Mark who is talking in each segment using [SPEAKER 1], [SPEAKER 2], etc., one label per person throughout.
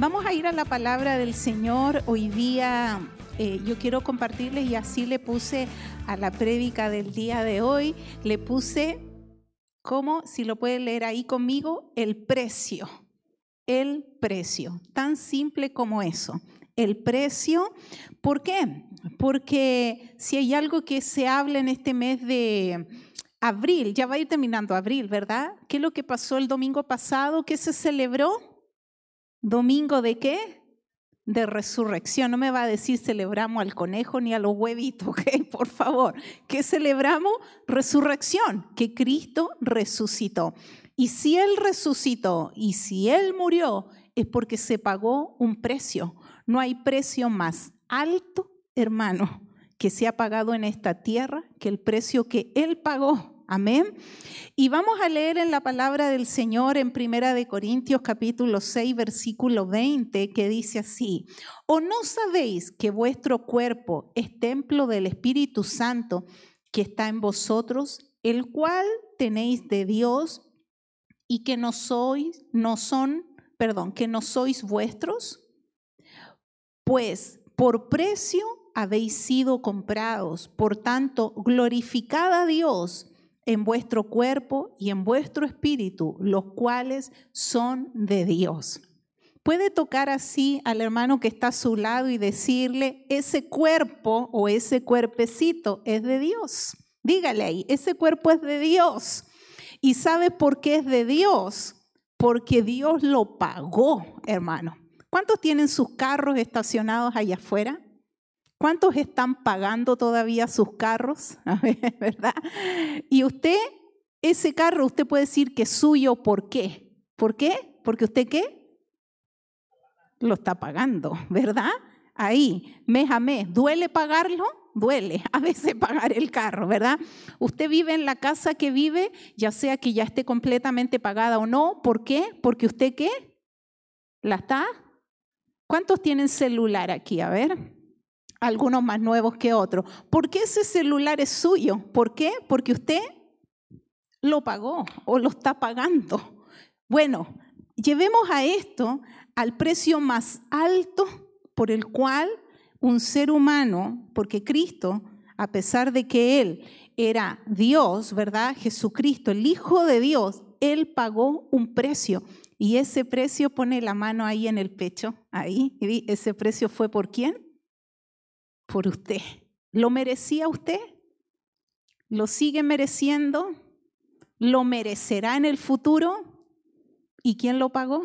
[SPEAKER 1] Vamos a ir a la palabra del Señor. Hoy día eh, yo quiero compartirles y así le puse a la prédica del día de hoy, le puse como, si lo pueden leer ahí conmigo, el precio. El precio, tan simple como eso. El precio, ¿por qué? Porque si hay algo que se habla en este mes de abril, ya va a ir terminando abril, ¿verdad? ¿Qué es lo que pasó el domingo pasado? ¿Qué se celebró? ¿Domingo de qué? De resurrección. No me va a decir celebramos al conejo ni a los huevitos. Por favor. ¿Qué celebramos? Resurrección, que Cristo resucitó. Y si Él resucitó y si Él murió, es porque se pagó un precio. No hay precio más alto, hermano, que se ha pagado en esta tierra que el precio que Él pagó Amén. Y vamos a leer en la palabra del Señor en Primera de Corintios capítulo 6 versículo 20 que dice así: ¿O no sabéis que vuestro cuerpo es templo del Espíritu Santo que está en vosotros, el cual tenéis de Dios y que no sois no son, perdón, que no sois vuestros? Pues por precio habéis sido comprados, por tanto, glorificad a Dios en vuestro cuerpo y en vuestro espíritu, los cuales son de Dios. Puede tocar así al hermano que está a su lado y decirle, ese cuerpo o ese cuerpecito es de Dios. Dígale ahí, ese cuerpo es de Dios. ¿Y sabe por qué es de Dios? Porque Dios lo pagó, hermano. ¿Cuántos tienen sus carros estacionados allá afuera? ¿Cuántos están pagando todavía sus carros? ¿verdad? Y usted, ese carro, usted puede decir que es suyo, ¿por qué? ¿Por qué? Porque usted qué? Lo está pagando, ¿verdad? Ahí, mes a mes. ¿Duele pagarlo? Duele a veces pagar el carro, ¿verdad? Usted vive en la casa que vive, ya sea que ya esté completamente pagada o no. ¿Por qué? Porque usted qué? ¿La está? ¿Cuántos tienen celular aquí? A ver algunos más nuevos que otros. ¿Por qué ese celular es suyo? ¿Por qué? Porque usted lo pagó o lo está pagando. Bueno, llevemos a esto al precio más alto por el cual un ser humano, porque Cristo, a pesar de que Él era Dios, ¿verdad? Jesucristo, el Hijo de Dios, Él pagó un precio. Y ese precio pone la mano ahí en el pecho, ahí, y ese precio fue por quién? Por usted. ¿Lo merecía usted? ¿Lo sigue mereciendo? ¿Lo merecerá en el futuro? ¿Y quién lo pagó?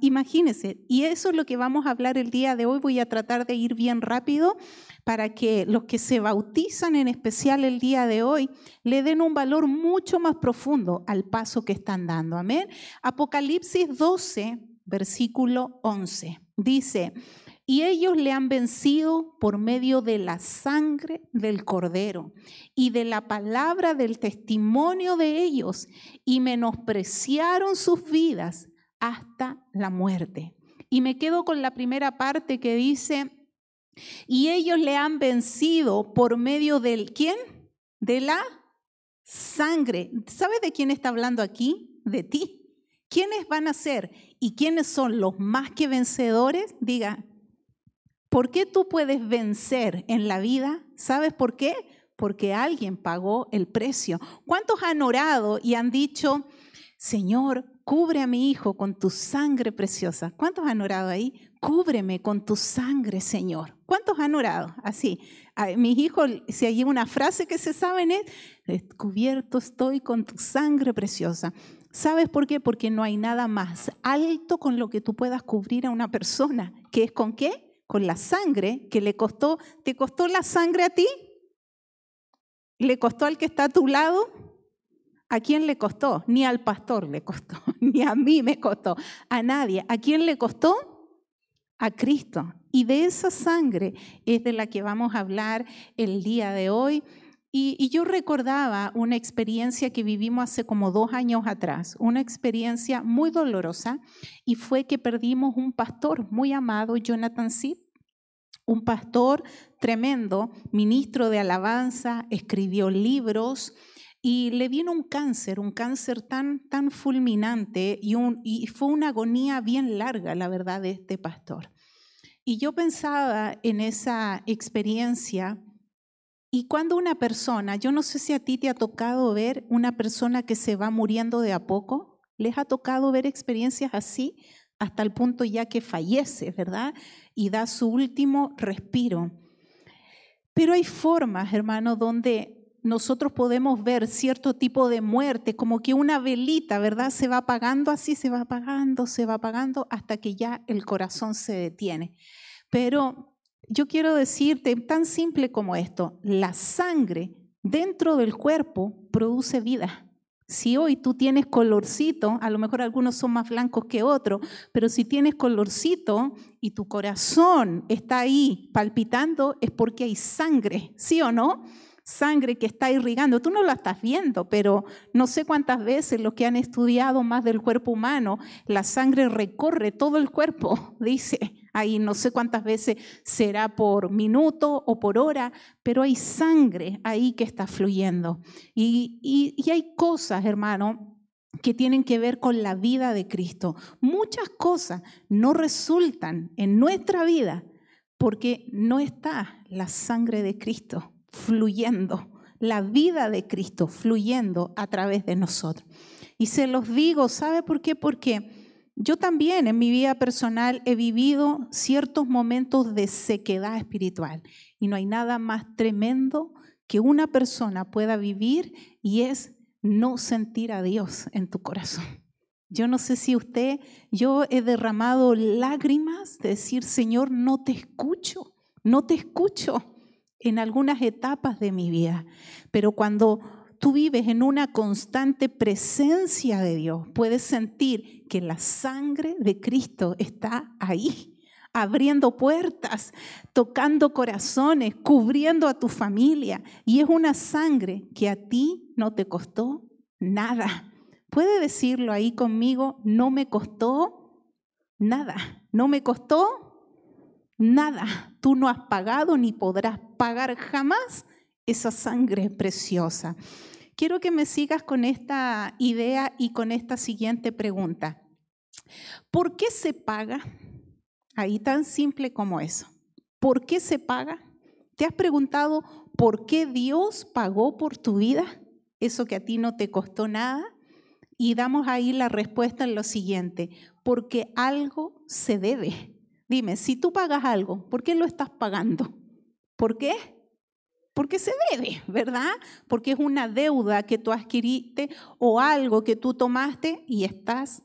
[SPEAKER 1] Imagínense, y eso es lo que vamos a hablar el día de hoy. Voy a tratar de ir bien rápido para que los que se bautizan en especial el día de hoy le den un valor mucho más profundo al paso que están dando. Amén. Apocalipsis 12, versículo 11. Dice, y ellos le han vencido por medio de la sangre del cordero y de la palabra del testimonio de ellos y menospreciaron sus vidas hasta la muerte. Y me quedo con la primera parte que dice, y ellos le han vencido por medio del quién? De la sangre. ¿Sabes de quién está hablando aquí? De ti. ¿Quiénes van a ser y quiénes son los más que vencedores? Diga, ¿Por qué tú puedes vencer en la vida? ¿Sabes por qué? Porque alguien pagó el precio. ¿Cuántos han orado y han dicho, Señor, cubre a mi hijo con tu sangre preciosa? ¿Cuántos han orado ahí? Cúbreme con tu sangre, Señor. ¿Cuántos han orado así? mis hijos, si hay una frase que se saben es, cubierto estoy con tu sangre preciosa. ¿Sabes por qué? Porque no hay nada más alto con lo que tú puedas cubrir a una persona, que es con qué? Con la sangre que le costó, ¿te costó la sangre a ti? ¿Le costó al que está a tu lado? ¿A quién le costó? Ni al pastor le costó, ni a mí me costó, a nadie. ¿A quién le costó? A Cristo. Y de esa sangre es de la que vamos a hablar el día de hoy. Y, yo recordaba una experiencia que vivimos hace como dos años atrás, una experiencia muy dolorosa, y fue que perdimos un pastor muy amado, Jonathan Zip, un pastor tremendo, ministro de alabanza, escribió libros, y le vino un cáncer, un cáncer tan, tan fulminante y, fue una agonía bien larga, la verdad, de este pastor. Y yo pensaba en esa experiencia y cuando una persona, yo no sé si a ti te ha tocado ver una persona que se va muriendo de a poco, ¿les ha tocado ver experiencias así hasta el punto ya que fallece, verdad? Y da su último respiro. Pero hay formas, hermano, donde nosotros podemos ver cierto tipo de muerte, como que una velita, ¿verdad? Se va apagando así, se va apagando, se va apagando hasta que ya el corazón se detiene. Pero yo quiero decirte, tan simple como esto, la sangre dentro del cuerpo produce vida. Si hoy tú tienes colorcito, a lo mejor algunos son más blancos que otros, pero si tienes colorcito y tu corazón está ahí palpitando, es porque hay sangre, ¿sí o no? Sangre que está irrigando. Tú no la estás viendo, pero no sé cuántas veces los que han estudiado más del cuerpo humano, la sangre recorre todo el cuerpo, dice. Ahí no sé cuántas veces será por minuto o por hora, pero hay sangre ahí que está fluyendo. Y, hay cosas, hermano, que tienen que ver con la vida de Cristo. Muchas cosas no resultan en nuestra vida porque no está la sangre de Cristo fluyendo, la vida de Cristo fluyendo a través de nosotros. Y se los digo, ¿sabe por qué? Porque yo también en mi vida personal he vivido ciertos momentos de sequedad espiritual y no hay nada más tremendo que una persona pueda vivir y es no sentir a Dios en tu corazón. Yo no sé si usted, yo he derramado lágrimas de decir, Señor, no te escucho, no te escucho en algunas etapas de mi vida, pero cuando tú vives en una constante presencia de Dios, puedes sentir que la sangre de Cristo está ahí, abriendo puertas, tocando corazones, cubriendo a tu familia. Y es una sangre que a ti no te costó nada. ¿Puede decirlo ahí conmigo? No me costó nada. No me costó nada. Tú no has pagado ni podrás pagar jamás esa sangre preciosa quiero que me sigas con esta idea y con esta siguiente pregunta. ¿Por qué se paga? Ahí tan simple como eso. ¿Por qué se paga? ¿Te has preguntado por qué Dios pagó por tu vida? Eso que a ti no te costó nada. Y damos ahí la respuesta en lo siguiente, porque algo se debe. Dime, si tú pagas algo, ¿por qué lo estás pagando? ¿Por qué? porque se debe, ¿verdad? Porque es una deuda que tú adquiriste o algo que tú tomaste y estás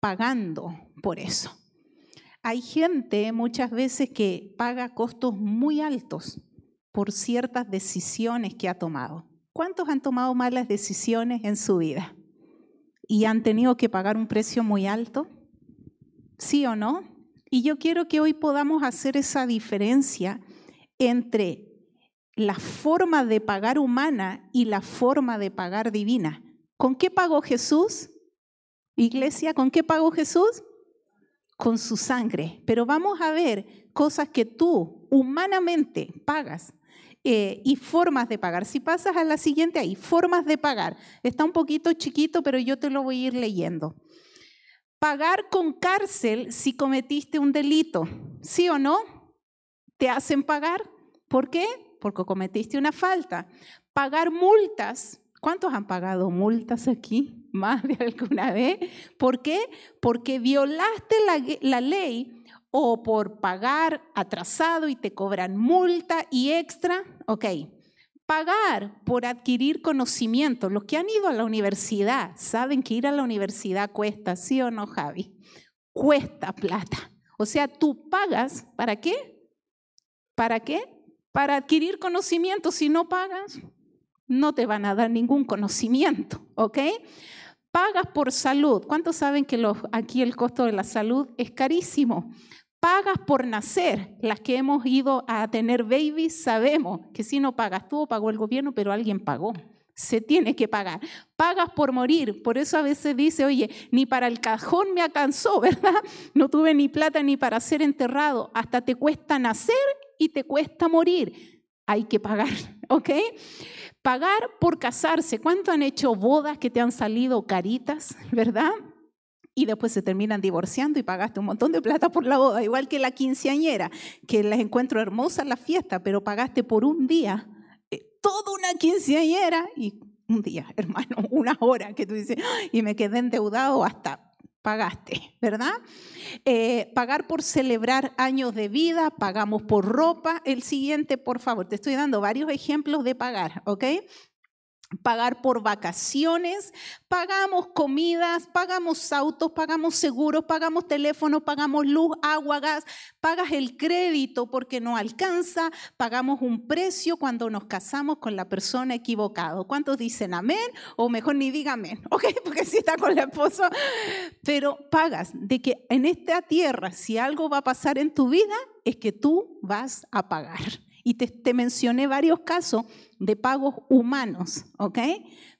[SPEAKER 1] pagando por eso. Hay gente muchas veces que paga costos muy altos por ciertas decisiones que ha tomado. ¿Cuántos han tomado malas decisiones en su vida y han tenido que pagar un precio muy alto? ¿Sí o no? Y yo quiero que hoy podamos hacer esa diferencia entre la forma de pagar humana y la forma de pagar divina. ¿Con qué pagó Jesús? Iglesia, ¿con qué pagó Jesús? Con su sangre. Pero vamos a ver cosas que tú humanamente pagas eh, y formas de pagar. Si pasas a la siguiente ahí, formas de pagar. Está un poquito chiquito, pero yo te lo voy a ir leyendo. Pagar con cárcel si cometiste un delito, ¿sí o no? ¿Te hacen pagar? ¿Por qué? porque cometiste una falta. Pagar multas. ¿Cuántos han pagado multas aquí? Más de alguna vez. ¿Por qué? Porque violaste la, ley o por pagar atrasado y te cobran multa y extra. Ok. Pagar por adquirir conocimiento. Los que han ido a la universidad saben que ir a la universidad cuesta, ¿sí o no, Javi? Cuesta plata. O sea, tú pagas, ¿para qué? ¿Para qué? Para adquirir conocimiento, si no pagas, no te van a dar ningún conocimiento, ¿ok? Pagas por salud. ¿Cuántos saben que aquí el costo de la salud es carísimo? Pagas por nacer. Las que hemos ido a tener babies sabemos que si no pagas tú, pagó el gobierno, pero alguien pagó. Se tiene que pagar. Pagas por morir. Por eso a veces dice, oye, ni para el cajón me alcanzó, ¿verdad? No tuve ni plata ni para ser enterrado. Hasta te cuesta nacer y te cuesta morir. hay que pagar, ¿ok? Pagar por casarse. ¿Cuánto han hecho bodas que te han salido caritas, verdad? Y después se terminan divorciando y pagaste un montón de plata por la boda, igual que la quinceañera, que las encuentro hermosas la fiesta, pero pagaste por un día, eh, toda una quinceañera y un día, hermano, una hora que tú dices, y me quedé endeudado hasta pagaste, ¿verdad? Eh, pagar por celebrar años de vida, pagamos por ropa. El siguiente, por favor, te estoy dando varios ejemplos de pagar, ¿ok? Pagar por vacaciones, pagamos comidas, pagamos autos, pagamos seguros, pagamos teléfono, pagamos luz, agua, gas, pagas el crédito porque no alcanza, pagamos un precio cuando nos casamos con la persona equivocada. ¿Cuántos dicen amén? O mejor ni diga amén, ¿ok? Porque si está con la esposa, pero pagas de que en esta tierra, si algo va a pasar en tu vida, es que tú vas a pagar. Y te, mencioné varios casos de pagos humanos, ¿ok?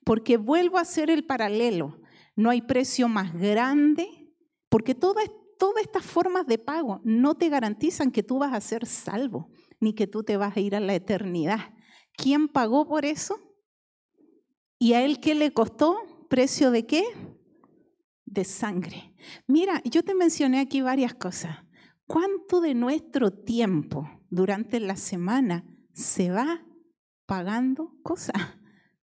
[SPEAKER 1] Porque vuelvo a hacer el paralelo. No hay precio más grande, porque todas, todas estas formas de pago no te garantizan que tú vas a ser salvo, ni que tú te vas a ir a la eternidad. ¿Quién pagó por eso? ¿Y a él qué le costó? ¿Precio de qué? De sangre. Mira, yo te mencioné aquí varias cosas. ¿Cuánto de nuestro tiempo durante la semana se va pagando cosas?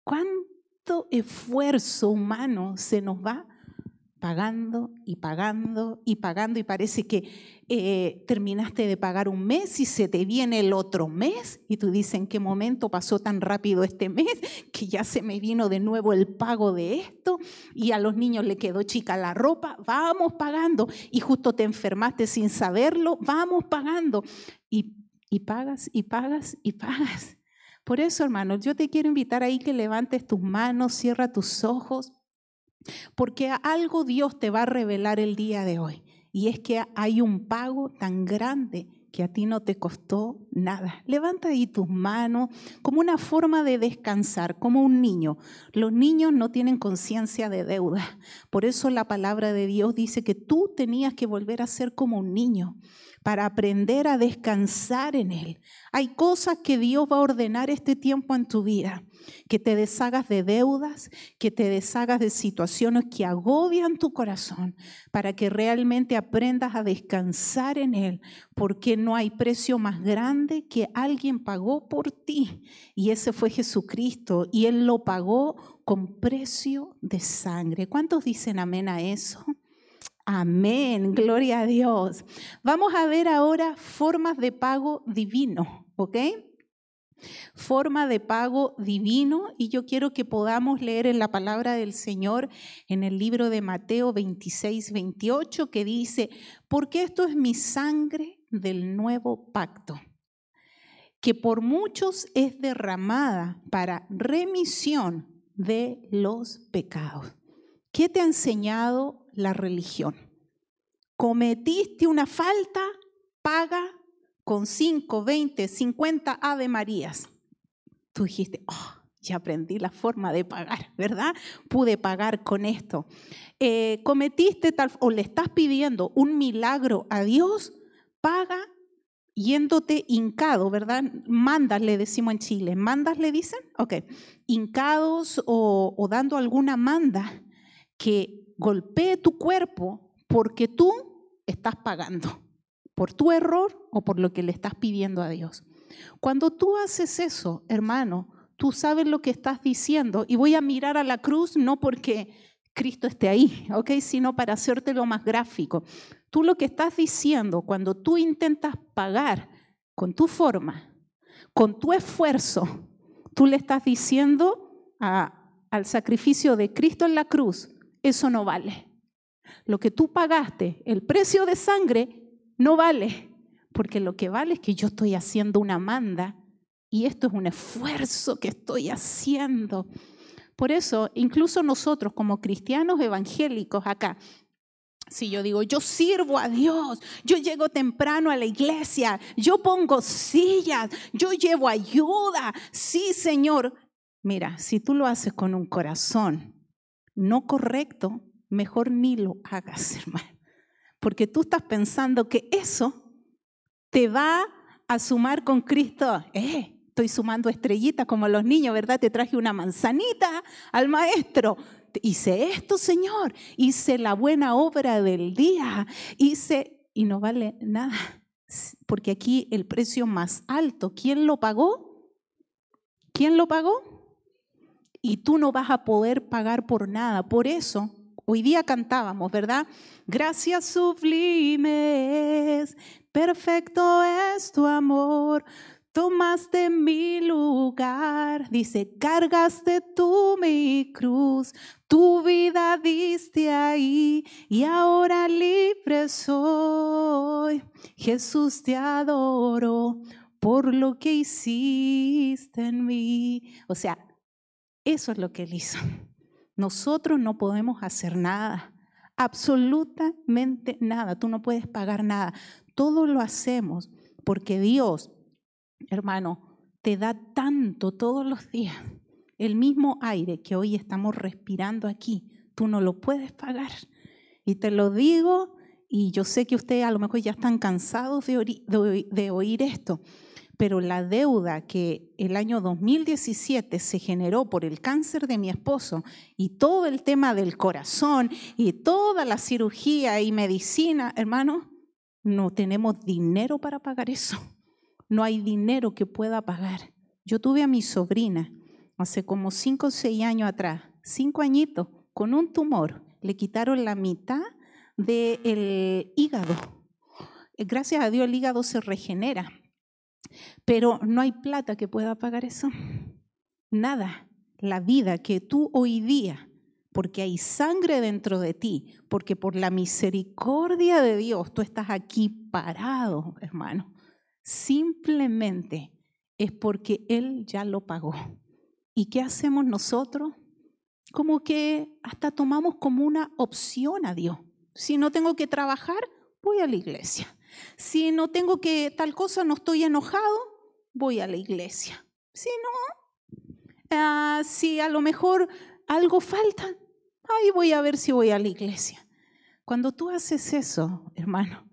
[SPEAKER 1] ¿Cuánto esfuerzo humano se nos va pagando y pagando y pagando y parece que eh, terminaste de pagar un mes y se te viene el otro mes y tú dices, ¿en qué momento pasó tan rápido este mes que ya se me vino de nuevo el pago de esto y a los niños le quedó chica la ropa? Vamos pagando y justo te enfermaste sin saberlo, vamos pagando y, y pagas y pagas y pagas. Por eso, hermanos, yo te quiero invitar ahí que levantes tus manos, cierra tus ojos porque algo Dios te va a revelar el día de hoy. Y es que hay un pago tan grande que a ti no te costó nada. Levanta ahí tus manos como una forma de descansar, como un niño. Los niños no tienen conciencia de deuda. Por eso la palabra de Dios dice que tú tenías que volver a ser como un niño para aprender a descansar en Él. Hay cosas que Dios va a ordenar este tiempo en tu vida que te deshagas de deudas, que te deshagas de situaciones que agobian tu corazón, para que realmente aprendas a descansar en Él, porque no hay precio más grande que alguien pagó por ti. Y ese fue Jesucristo, y Él lo pagó con precio de sangre. ¿Cuántos dicen amén a eso? Amén, gloria a Dios. Vamos a ver ahora formas de pago divino, ¿ok? Forma de pago divino y yo quiero que podamos leer en la palabra del Señor en el libro de Mateo 26, 28 que dice, porque esto es mi sangre del nuevo pacto, que por muchos es derramada para remisión de los pecados. ¿Qué te ha enseñado la religión? Cometiste una falta, paga con 5, 20, 50 Ave Marías. Tú dijiste, oh, ya aprendí la forma de pagar, ¿verdad? Pude pagar con esto. Eh, cometiste tal, o le estás pidiendo un milagro a Dios, paga yéndote hincado, ¿verdad? Mandas, le decimos en Chile. ¿Mandas le dicen? Ok. Hincados o, o dando alguna manda que golpee tu cuerpo porque tú estás pagando por tu error o por lo que le estás pidiendo a Dios. Cuando tú haces eso, hermano, tú sabes lo que estás diciendo y voy a mirar a la cruz no porque Cristo esté ahí, ¿ok? Sino para hacerte lo más gráfico. Tú lo que estás diciendo cuando tú intentas pagar con tu forma, con tu esfuerzo, tú le estás diciendo al sacrificio de Cristo en la cruz, eso no vale. Lo que tú pagaste, el precio de sangre, no vale, porque lo que vale es que yo estoy haciendo una manda y esto es un esfuerzo que estoy haciendo. Por eso, incluso nosotros como cristianos evangélicos acá, si yo digo, yo sirvo a Dios, yo llego temprano a la iglesia, yo pongo sillas, yo llevo ayuda, sí Señor. Mira, si tú lo haces con un corazón no correcto, mejor ni lo hagas, hermano porque tú estás pensando que eso te va a sumar con Cristo. Eh, Estoy sumando estrellitas como los niños, ¿verdad? Te traje una manzanita al maestro. Hice esto, Señor. Hice la buena obra del día. Hice, y no vale nada. Porque aquí el precio más alto, ¿quién lo pagó? ¿Quién lo pagó? Y tú no vas a poder pagar por nada. Por eso, hoy día cantábamos, ¿verdad? Gracias sublimes, perfecto es tu amor tomaste mi lugar. Dice, cargaste tú mi cruz, tu vida diste ahí y ahora libre soy. Jesús te adoro por lo que hiciste en mí. O sea, eso es lo que él hizo. Nosotros no podemos hacer nada, absolutamente nada. Tú no puedes pagar nada. Todo lo hacemos porque Dios hermano, te da tanto todos los días. El mismo aire que hoy estamos respirando aquí, tú no lo puedes pagar. Y te lo digo, y yo sé que ustedes a lo mejor ya están cansados de, oír, esto, pero la deuda que el año 2017 se generó por el cáncer de mi esposo y todo el tema del corazón y toda la cirugía y medicina, hermano, no tenemos dinero para pagar eso no hay dinero que pueda pagar. Yo tuve a mi sobrina hace como cinco o seis años atrás, cinco añitos, con un tumor. Le quitaron la mitad del hígado. Gracias a Dios el hígado se regenera, pero no hay plata que pueda pagar eso. Nada. La vida que tú hoy día, porque hay sangre dentro de ti, porque por la misericordia de Dios tú estás aquí parado, hermano simplemente es porque Él ya lo pagó. ¿Y qué hacemos nosotros? Como que hasta tomamos como una opción a Dios. Si no tengo que trabajar, voy a la iglesia. Si no tengo que tal cosa, no estoy enojado, voy a la iglesia. Si no, ah, si a lo mejor algo falta, ahí voy a ver si voy a la iglesia. Cuando tú haces eso, hermano,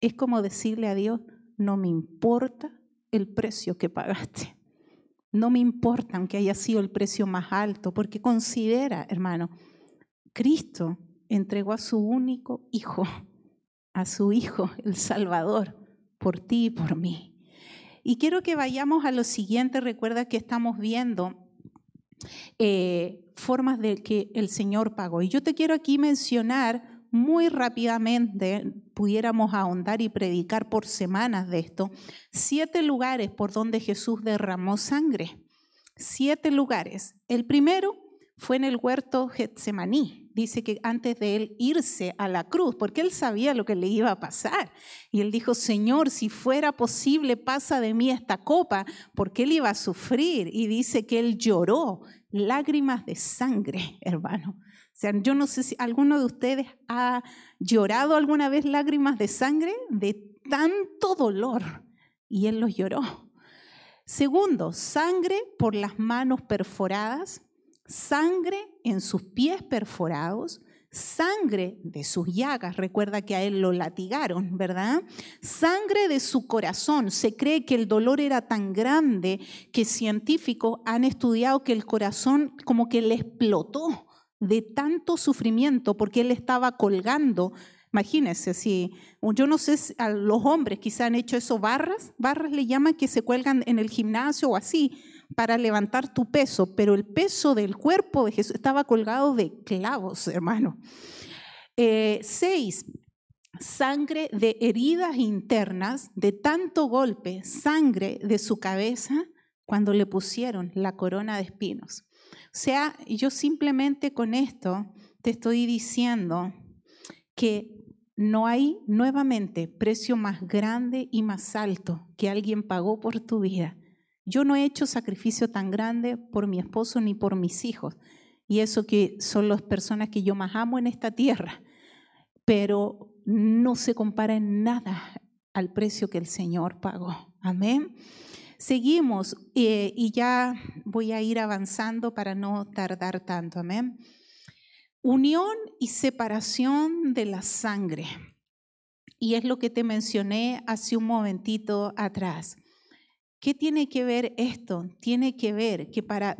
[SPEAKER 1] es como decirle a Dios, no me importa el precio que pagaste. No me importa aunque haya sido el precio más alto, porque considera, hermano, Cristo entregó a su único hijo, a su hijo, el Salvador, por ti y por mí. Y quiero que vayamos a lo siguiente. Recuerda que estamos viendo eh, formas de que el Señor pagó. Y yo te quiero aquí mencionar muy rápidamente, pudiéramos ahondar y predicar por semanas de esto, siete lugares por donde Jesús derramó sangre. Siete lugares. El primero fue en el huerto Getsemaní. Dice que antes de él irse a la cruz, porque él sabía lo que le iba a pasar. Y él dijo, Señor, si fuera posible, pasa de mí esta copa, porque él iba a sufrir. Y dice que él lloró lágrimas de sangre, hermano. O sea, yo no sé si alguno de ustedes ha llorado alguna vez lágrimas de sangre de tanto dolor y él los lloró. Segundo, sangre por las manos perforadas, sangre en sus pies perforados, sangre de sus llagas, recuerda que a él lo latigaron, ¿verdad? Sangre de su corazón. Se cree que el dolor era tan grande que científicos han estudiado que el corazón como que le explotó de tanto sufrimiento porque él estaba colgando. Imagínense, si yo no sé, a los hombres quizá han hecho eso barras, barras le llaman que se cuelgan en el gimnasio o así para levantar tu peso, pero el peso del cuerpo de Jesús estaba colgado de clavos, hermano. Eh, seis, sangre de heridas internas, de tanto golpe, sangre de su cabeza cuando le pusieron la corona de espinos. O sea, yo simplemente con esto te estoy diciendo que no hay nuevamente precio más grande y más alto que alguien pagó por tu vida. Yo no he hecho sacrificio tan grande por mi esposo ni por mis hijos. Y eso que son las personas que yo más amo en esta tierra. Pero no se compara en nada al precio que el Señor pagó. Amén. Seguimos eh, y ya voy a ir avanzando para no tardar tanto. Amén. Unión y separación de la sangre. Y es lo que te mencioné hace un momentito atrás. ¿Qué tiene que ver esto? Tiene que ver que para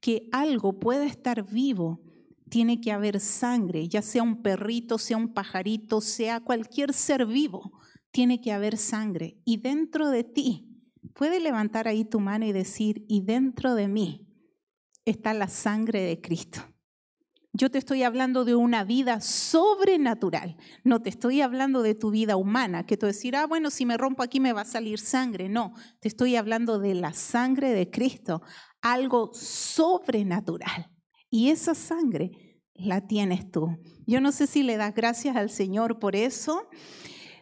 [SPEAKER 1] que algo pueda estar vivo, tiene que haber sangre, ya sea un perrito, sea un pajarito, sea cualquier ser vivo, tiene que haber sangre. Y dentro de ti, puede levantar ahí tu mano y decir, y dentro de mí está la sangre de Cristo. Yo te estoy hablando de una vida sobrenatural. No te estoy hablando de tu vida humana, que tú decir, ah, bueno, si me rompo aquí me va a salir sangre. No, te estoy hablando de la sangre de Cristo, algo sobrenatural. Y esa sangre la tienes tú. Yo no sé si le das gracias al Señor por eso.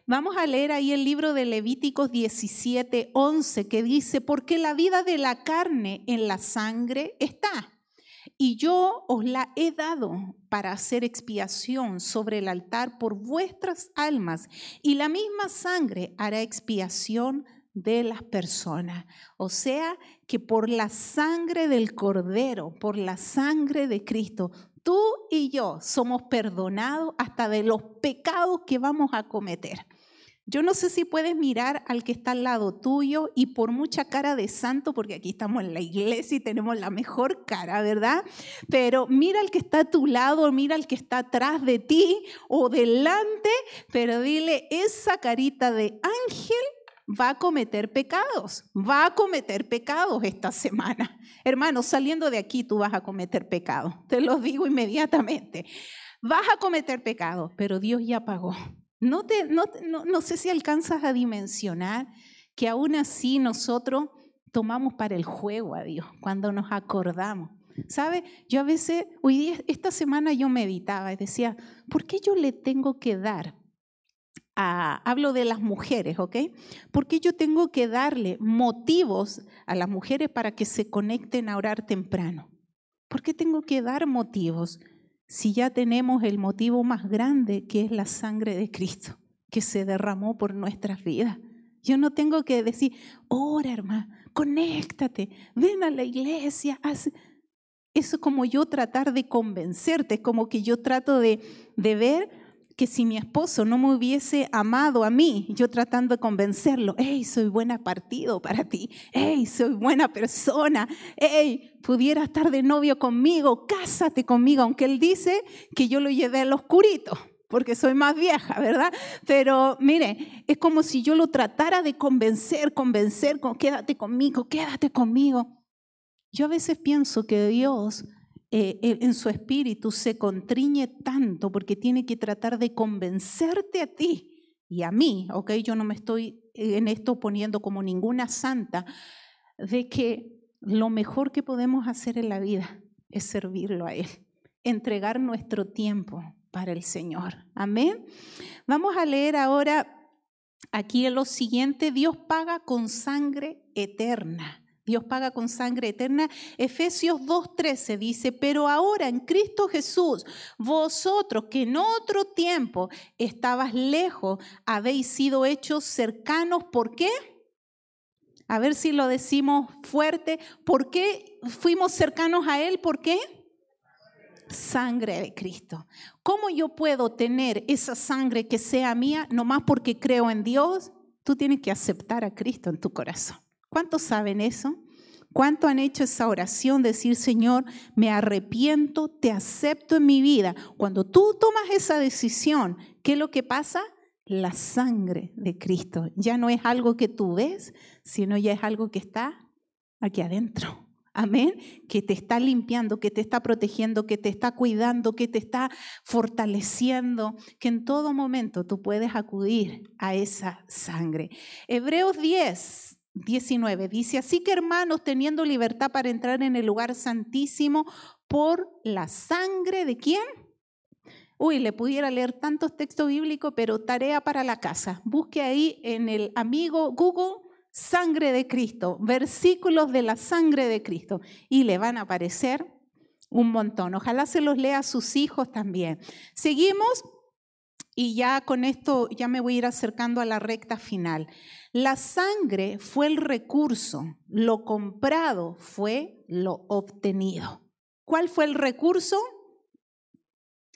[SPEAKER 1] Vamos a leer ahí el libro de Levíticos 17, 11, que dice, porque la vida de la carne en la sangre está y yo os la he dado para hacer expiación sobre el altar por vuestras almas, y la misma sangre hará expiación de las personas. O sea, que por la sangre del Cordero, por la sangre de Cristo, tú y yo somos perdonados hasta de los pecados que vamos a cometer. Yo no sé si puedes mirar al que está al lado tuyo y por mucha cara de santo, porque aquí estamos en la iglesia y tenemos la mejor cara, ¿verdad? Pero mira al que está a tu lado, mira al que está atrás de ti o delante, pero dile, esa carita de ángel va a cometer pecados, va a cometer pecados esta semana. Hermano, saliendo de aquí tú vas a cometer pecados, te lo digo inmediatamente. Vas a cometer pecados, pero Dios ya pagó. No, te, no, no, sé si alcanzas a dimensionar que aún así nosotros tomamos para el juego a Dios cuando nos acordamos. ¿Sabe? Yo a veces, hoy día, esta semana yo meditaba y decía, ¿por qué yo le tengo que dar? A, hablo de las mujeres, ¿ok? ¿Por qué yo tengo que darle motivos a las mujeres para que se conecten a orar temprano? ¿Por qué tengo que dar motivos? Si ya tenemos el motivo más grande que es la sangre de Cristo, que se derramó por nuestras vidas? Yo no tengo que decir, ora hermano, conéctate, ven a la iglesia. Eso es como yo tratar de convencerte, es como que yo trato de, de ver que si mi esposo no me hubiese amado a mí, yo tratando de convencerlo, hey, soy buena partido para ti, hey, soy buena persona, hey, pudiera estar de novio conmigo, cásate conmigo, aunque él dice que yo lo llevé al oscurito porque soy más vieja, ¿verdad? Pero mire, es como si yo lo tratara de convencer, convencer, con, quédate conmigo, quédate conmigo. Yo a veces pienso que Dios eh, en su espíritu se contriñe tanto porque tiene que tratar de convencerte a ti y a mí, ¿ok? Yo no me estoy en esto poniendo como ninguna santa, de que lo mejor que podemos hacer en la vida es servirlo a Él, entregar nuestro tiempo para el Señor. Amén. Vamos a leer ahora aquí lo siguiente, Dios paga con sangre eterna. Dios paga con sangre eterna. Efesios 2.13 dice, pero ahora en Cristo Jesús, vosotros que en otro tiempo estabas lejos, habéis sido hechos cercanos. ¿Por qué? A ver si lo decimos fuerte. ¿Por qué fuimos cercanos a Él? ¿Por qué? Sangre de Cristo. ¿Cómo yo puedo tener esa sangre que sea mía nomás porque creo en Dios? Tú tienes que aceptar a Cristo en tu corazón. ¿Cuántos saben eso? ¿Cuánto han hecho esa oración? Decir, Señor, me arrepiento, te acepto en mi vida. Cuando tú tomas esa decisión, ¿qué es lo que pasa? La sangre de Cristo. Ya no es algo que tú ves, sino ya es algo que está aquí adentro. Amén. Que te está limpiando, que te está protegiendo, que te está cuidando, que te está fortaleciendo, que en todo momento tú puedes acudir a esa sangre. Hebreos 10, 19 dice, así que hermanos, teniendo libertad para entrar en el lugar santísimo por la sangre de quién? Uy, le pudiera leer tantos textos bíblicos, pero tarea para la casa. Busque ahí en el amigo Google sangre de Cristo, versículos de la sangre de Cristo, y le van a aparecer un montón. Ojalá se los lea a sus hijos también. Seguimos y ya con esto ya me voy a ir acercando a la recta final. La sangre fue el recurso, lo comprado fue lo obtenido. ¿Cuál fue el recurso?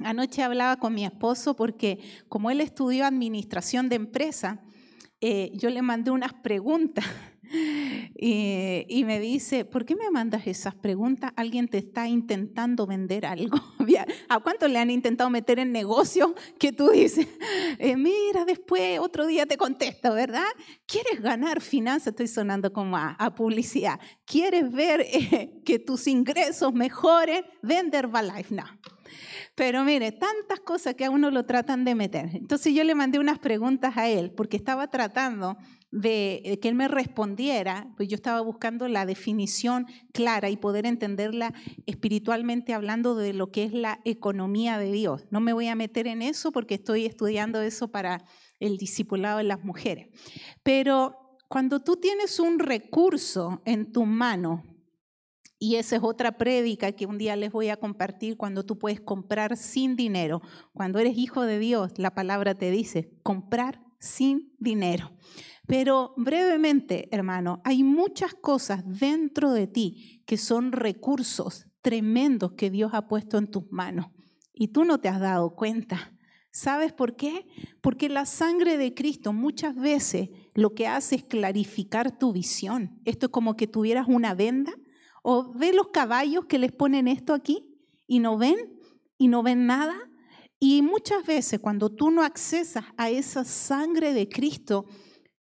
[SPEAKER 1] Anoche hablaba con mi esposo porque como él estudió administración de empresa, eh, yo le mandé unas preguntas y, me dice, ¿por qué me mandas esas preguntas? Alguien te está intentando vender algo. ¿A cuánto le han intentado meter en negocio que tú dices, eh, mira, después otro día te contesto, ¿verdad? ¿Quieres ganar finanzas? Estoy sonando como a, publicidad. ¿Quieres ver eh, que tus ingresos mejoren? Vender Herbalife. No. Pero mire, tantas cosas que a uno lo tratan de meter. Entonces yo le mandé unas preguntas a él porque estaba tratando de que él me respondiera, pues yo estaba buscando la definición clara y poder entenderla espiritualmente hablando de lo que es la economía de Dios. No me voy a meter en eso porque estoy estudiando eso para el discipulado de las mujeres. Pero cuando tú tienes un recurso en tu mano, y esa es otra prédica que un día les voy a compartir cuando tú puedes comprar sin dinero. Cuando eres hijo de Dios, la palabra te dice, comprar sin dinero. Pero brevemente, hermano, hay muchas cosas dentro de ti que son recursos tremendos que Dios ha puesto en tus manos y tú no te has dado cuenta. ¿Sabes por qué? Porque la sangre de Cristo muchas veces lo que hace es clarificar tu visión. Esto es como que tuvieras una venda o ve los caballos que les ponen esto aquí y no ven y no ven nada. Y muchas veces cuando tú no accesas a esa sangre de Cristo,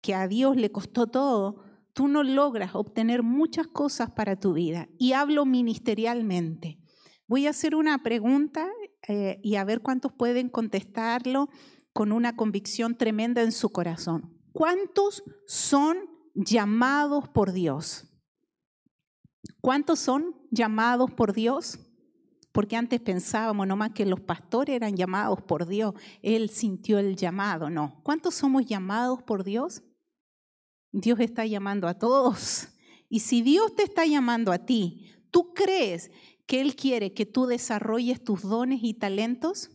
[SPEAKER 1] que a Dios le costó todo, tú no logras obtener muchas cosas para tu vida. Y hablo ministerialmente. Voy a hacer una pregunta eh, y a ver cuántos pueden contestarlo con una convicción tremenda en su corazón. ¿Cuántos son llamados por Dios? ¿Cuántos son llamados por Dios? Porque antes pensábamos nomás que los pastores eran llamados por Dios. Él sintió el llamado, no. ¿Cuántos somos llamados por Dios? Dios está llamando a todos. Y si Dios te está llamando a ti, ¿tú crees que Él quiere que tú desarrolles tus dones y talentos?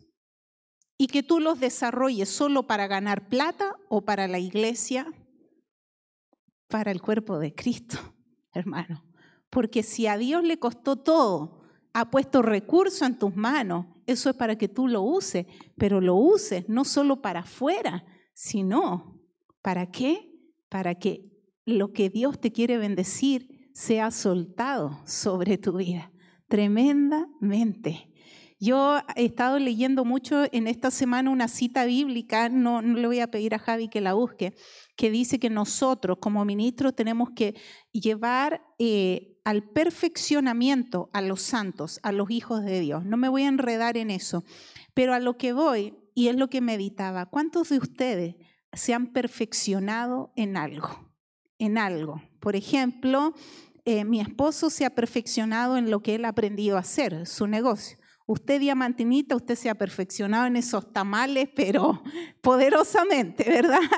[SPEAKER 1] ¿Y que tú los desarrolles solo para ganar plata o para la iglesia? Para el cuerpo de Cristo, hermano. Porque si a Dios le costó todo, ha puesto recurso en tus manos, eso es para que tú lo uses, pero lo uses no solo para afuera, sino ¿para qué? Para que lo que Dios te quiere bendecir sea soltado sobre tu vida, tremendamente. Yo he estado leyendo mucho en esta semana una cita bíblica, no, le voy a pedir a Javi que la busque, que dice que nosotros como ministros tenemos que llevar eh, al perfeccionamiento a los santos, a los hijos de Dios. No me voy a enredar en eso, pero a lo que voy, y es lo que meditaba, ¿cuántos de ustedes se han perfeccionado en algo, en algo. Por ejemplo, eh, mi esposo se ha perfeccionado en lo que él ha aprendido a hacer, su negocio. Usted, diamantinita, usted se ha perfeccionado en esos tamales, pero poderosamente, ¿verdad?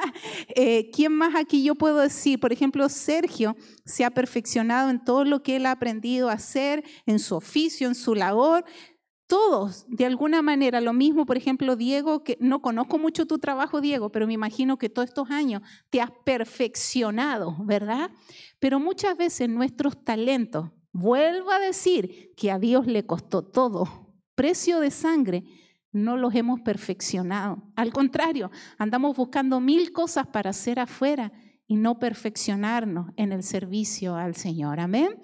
[SPEAKER 1] Eh, ¿Quién más aquí yo puedo decir? Por ejemplo, Sergio se ha perfeccionado en todo lo que él ha aprendido a hacer, en su oficio, en su labor todos, de alguna manera, lo mismo, por ejemplo, Diego, que no conozco mucho tu trabajo, Diego, pero me imagino que todos estos años te has perfeccionado, ¿verdad? Pero muchas veces nuestros talentos, vuelvo a decir que a Dios le costó todo, precio de sangre, no los hemos perfeccionado. Al contrario, andamos buscando mil cosas para hacer afuera y no perfeccionarnos en el servicio al Señor. Amén.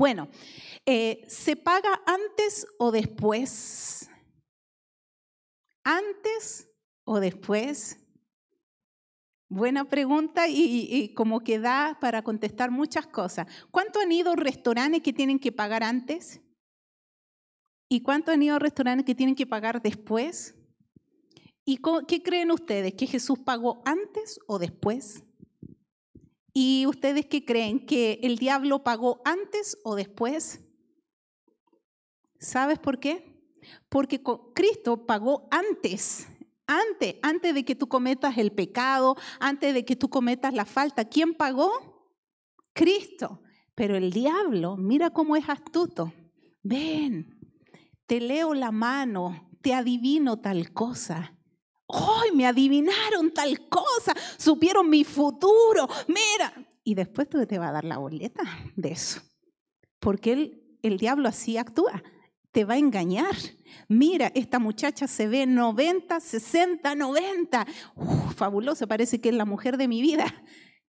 [SPEAKER 1] Bueno, eh, ¿se paga antes o después? ¿Antes o después? Buena pregunta y, como que da para contestar muchas cosas. ¿Cuánto han ido restaurantes que tienen que pagar antes? ¿Y cuánto han ido restaurantes que tienen que pagar después? ¿Y qué creen ustedes? ¿Que Jesús pagó antes o después? ¿Y ustedes qué creen? ¿Que el diablo pagó antes o después? ¿Sabes por qué? Porque Cristo pagó antes, antes, antes de que tú cometas el pecado, antes de que tú cometas la falta. ¿Quién pagó? Cristo. Pero el diablo, mira cómo es astuto. Ven, te leo la mano, te adivino tal cosa. ¡Ay, me adivinaron tal cosa! Supieron mi futuro. Mira. Y después tú te va a dar la boleta de eso. Porque el, el diablo así actúa. Te va a engañar. Mira, esta muchacha se ve 90, 60, 90. fabuloso, parece que es la mujer de mi vida.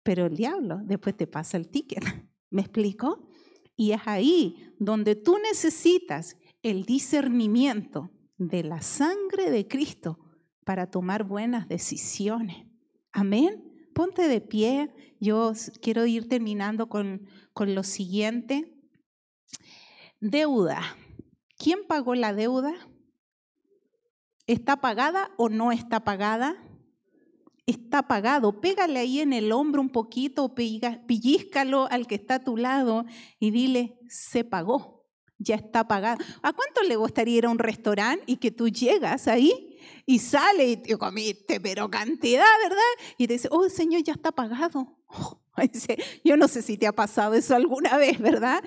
[SPEAKER 1] pero el diablo después te pasa el ticket. ¿Me explico? Y es ahí donde tú necesitas el discernimiento de la sangre de Cristo para tomar buenas decisiones. Amén. Ponte de pie. Yo quiero ir terminando con, con lo siguiente. Deuda. ¿Quién pagó la deuda? ¿Está pagada o no está pagada? Está pagado. Pégale ahí en el hombro un poquito, pellizcalo al que está a tu lado y dile, se pagó, ya está pagado. ¿A cuánto le gustaría ir a un restaurante y que tú llegas ahí y sale y te comiste, pero cantidad, ¿verdad? Y te dice, oh Señor, ya está pagado. yo no sé si te ha pasado eso alguna vez, ¿verdad?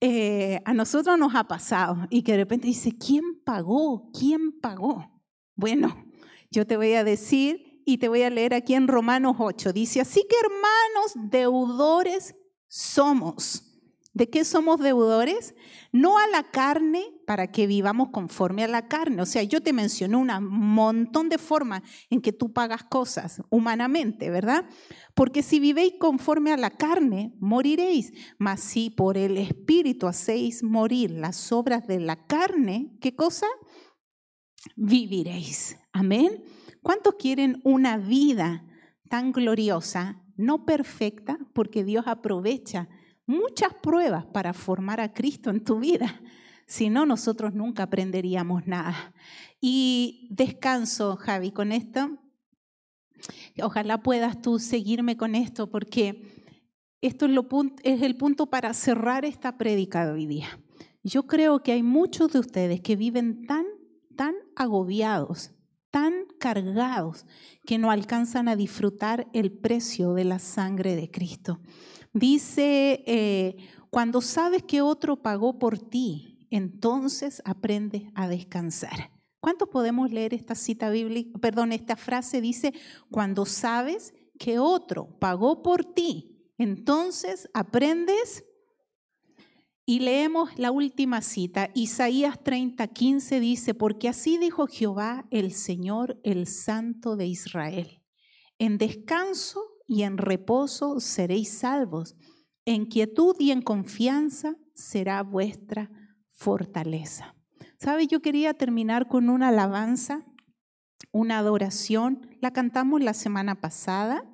[SPEAKER 1] Eh, a nosotros nos ha pasado y que de repente dice, ¿quién pagó? ¿Quién pagó? Bueno, yo te voy a decir y te voy a leer aquí en Romanos 8. Dice, así que hermanos, deudores somos ¿De qué somos deudores? No a la carne para que vivamos conforme a la carne. O sea, yo te mencioné un montón de formas en que tú pagas cosas humanamente, ¿verdad? Porque si vivéis conforme a la carne, moriréis. Mas si por el Espíritu hacéis morir las obras de la carne, ¿qué cosa? Viviréis. Amén. ¿Cuántos quieren una vida tan gloriosa, no perfecta, porque Dios aprovecha? muchas pruebas para formar a Cristo en tu vida. Si no, nosotros nunca aprenderíamos nada. Y descanso, Javi, con esto. Ojalá puedas tú seguirme con esto, porque esto es, el punto para cerrar esta prédica de hoy día. Yo creo que hay muchos de ustedes que viven tan, tan agobiados, tan cargados, que no alcanzan a disfrutar el precio de la sangre de Cristo. Dice, eh, cuando sabes que otro pagó por ti, entonces aprendes a descansar. ¿Cuántos podemos leer esta cita bíblica? Perdón, esta frase dice, cuando sabes que otro pagó por ti, entonces aprendes. Y leemos la última cita, Isaías 30, 15 dice, porque así dijo Jehová, el Señor, el Santo de Israel. En descanso y en reposo seréis salvos. En quietud y en confianza será vuestra fortaleza. ¿Sabe? Yo quería terminar con una alabanza, una adoración. La cantamos la semana pasada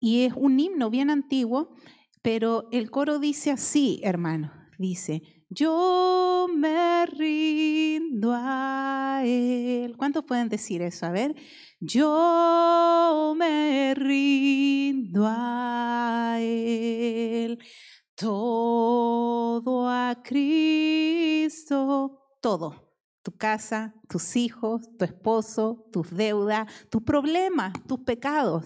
[SPEAKER 1] y es un himno bien antiguo, pero el coro dice así, hermano. Dice, yo me rindo a Él. ¿Cuántos pueden decir eso? A ver, yo me rindo a Él. Todo a Cristo, todo. Tu casa, tus hijos, tu esposo, tus deudas, tus problemas, tus pecados.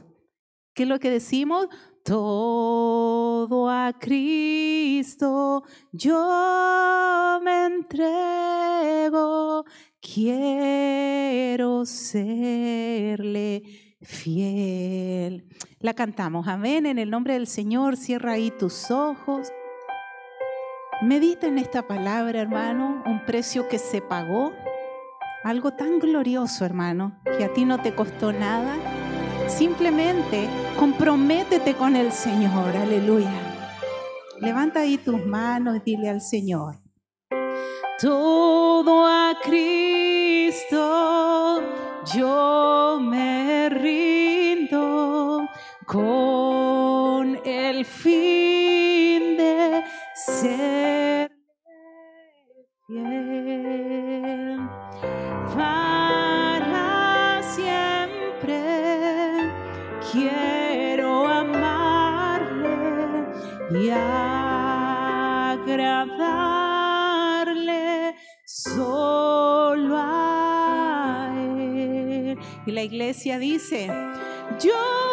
[SPEAKER 1] ¿Qué es lo que decimos? todo a Cristo yo me entrego, quiero serle fiel. La cantamos, amén, en el nombre del Señor, cierra ahí tus ojos. Medita en esta palabra, hermano, un precio que se pagó, algo tan glorioso, hermano, que a ti no te costó nada Simplemente comprométete con el Señor, aleluya. Levanta ahí tus manos y dile al Señor. Todo a Cristo yo me rindo con el fin de ser fiel. quiero amarle y agradarle solo a él. Y la iglesia dice, yo